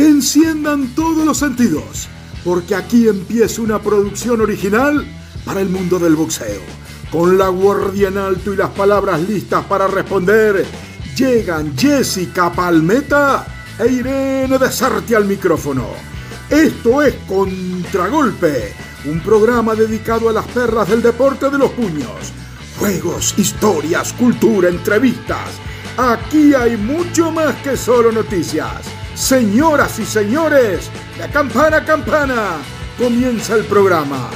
Enciendan todos los sentidos, porque aquí empieza una producción original para el mundo del boxeo. Con la guardia en alto y las palabras listas para responder, llegan Jessica Palmeta e Irene Desarte al micrófono. Esto es Contragolpe, un programa dedicado a las perras del deporte de los puños. Juegos, historias, cultura, entrevistas. Aquí hay mucho más que solo noticias. Señoras y señores, la campana campana, comienza el programa.